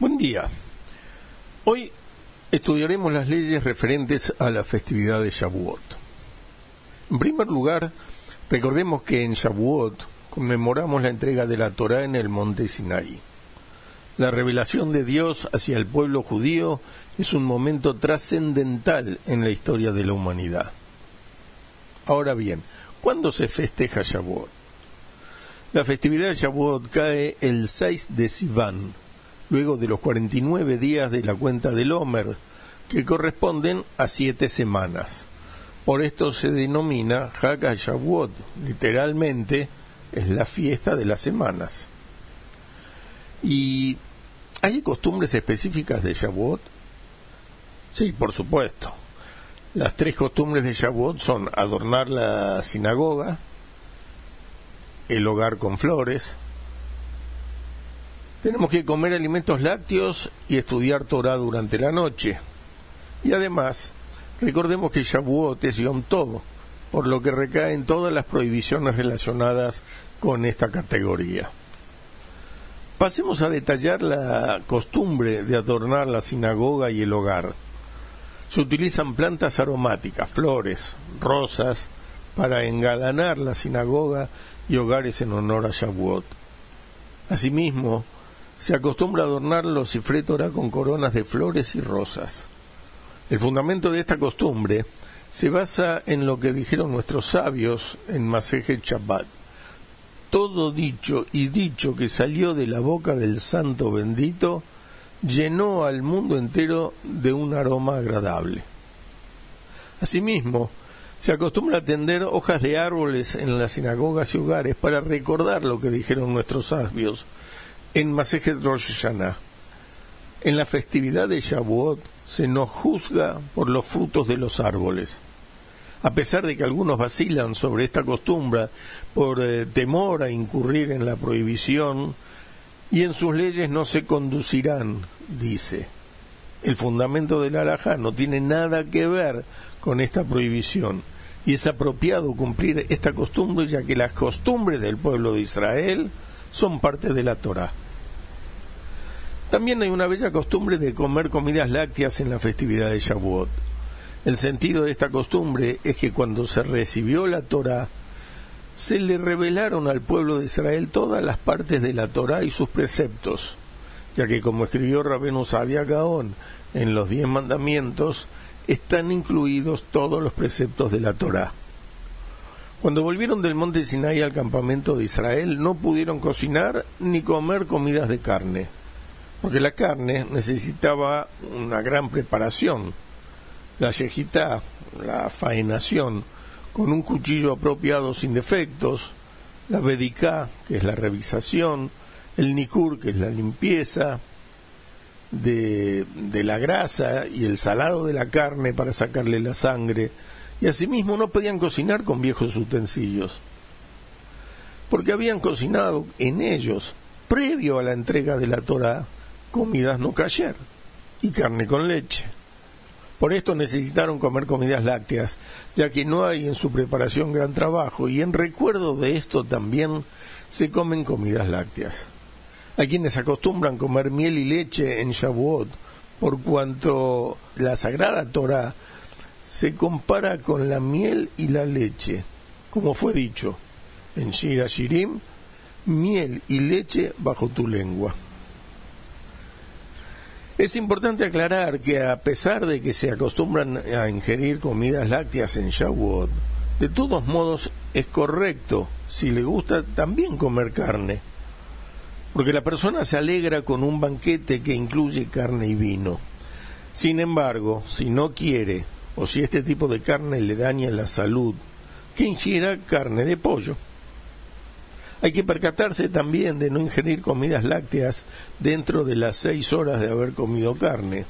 Buen día. Hoy estudiaremos las leyes referentes a la festividad de Shavuot. En primer lugar, recordemos que en Shavuot conmemoramos la entrega de la Torá en el monte Sinaí. La revelación de Dios hacia el pueblo judío es un momento trascendental en la historia de la humanidad. Ahora bien, ¿cuándo se festeja Shavuot? La festividad de Shavuot cae el 6 de Sivan, luego de los 49 días de la cuenta del Homer, que corresponden a siete semanas. Por esto se denomina Hag Shavuot, literalmente es la fiesta de las semanas. ¿Y hay costumbres específicas de Shavuot? Sí, por supuesto. Las tres costumbres de Shavuot son adornar la sinagoga, el hogar con flores, tenemos que comer alimentos lácteos y estudiar Torah durante la noche. Y además, recordemos que Shavuot es Yom Tov, por lo que recaen todas las prohibiciones relacionadas con esta categoría. Pasemos a detallar la costumbre de adornar la sinagoga y el hogar. Se utilizan plantas aromáticas, flores, rosas, para engalanar la sinagoga y hogares en honor a Shavuot. Asimismo, se acostumbra adornar los cifrétora con coronas de flores y rosas. El fundamento de esta costumbre se basa en lo que dijeron nuestros sabios en Maseje Shabbat. Todo dicho y dicho que salió de la boca del santo bendito llenó al mundo entero de un aroma agradable. Asimismo, se acostumbra a tender hojas de árboles en las sinagogas y hogares para recordar lo que dijeron nuestros sabios en Masejet Rosh Hashanah. En la festividad de Shavuot se nos juzga por los frutos de los árboles. A pesar de que algunos vacilan sobre esta costumbre por eh, temor a incurrir en la prohibición, y en sus leyes no se conducirán, dice. El fundamento del alajá no tiene nada que ver con esta prohibición, y es apropiado cumplir esta costumbre ya que las costumbres del pueblo de Israel son parte de la Torah. También hay una bella costumbre de comer comidas lácteas en la festividad de Shavuot. El sentido de esta costumbre es que cuando se recibió la Torah, se le revelaron al pueblo de Israel todas las partes de la Torah y sus preceptos, ya que como escribió Rabenu Sadia Gaón en los diez mandamientos, están incluidos todos los preceptos de la Torah. Cuando volvieron del monte Sinai al campamento de Israel, no pudieron cocinar ni comer comidas de carne porque la carne necesitaba una gran preparación. La yejita, la faenación, con un cuchillo apropiado sin defectos, la bedicá, que es la revisación, el nikur, que es la limpieza de, de la grasa y el salado de la carne para sacarle la sangre, y asimismo no podían cocinar con viejos utensilios, porque habían cocinado en ellos, previo a la entrega de la Torah, comidas no cayer y carne con leche. Por esto necesitaron comer comidas lácteas, ya que no hay en su preparación gran trabajo, y en recuerdo de esto también se comen comidas lácteas. Hay quienes acostumbran comer miel y leche en Shavuot, por cuanto la Sagrada Torah se compara con la miel y la leche, como fue dicho en Shira Shirim, miel y leche bajo tu lengua. Es importante aclarar que a pesar de que se acostumbran a ingerir comidas lácteas en Shavuot, de todos modos es correcto, si le gusta, también comer carne. Porque la persona se alegra con un banquete que incluye carne y vino. Sin embargo, si no quiere, o si este tipo de carne le daña la salud, que ingiera carne de pollo. Hay que percatarse también de no ingerir comidas lácteas dentro de las seis horas de haber comido carne.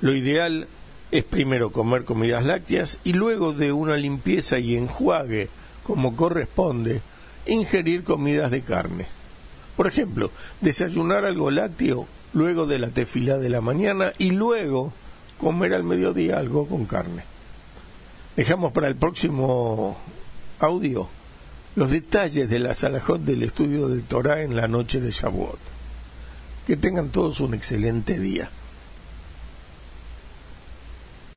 Lo ideal es primero comer comidas lácteas y luego de una limpieza y enjuague como corresponde, ingerir comidas de carne. Por ejemplo, desayunar algo lácteo luego de la tefilá de la mañana y luego comer al mediodía algo con carne. Dejamos para el próximo audio los detalles de la salajot del estudio de Torah en la noche de Shavuot. Que tengan todos un excelente día.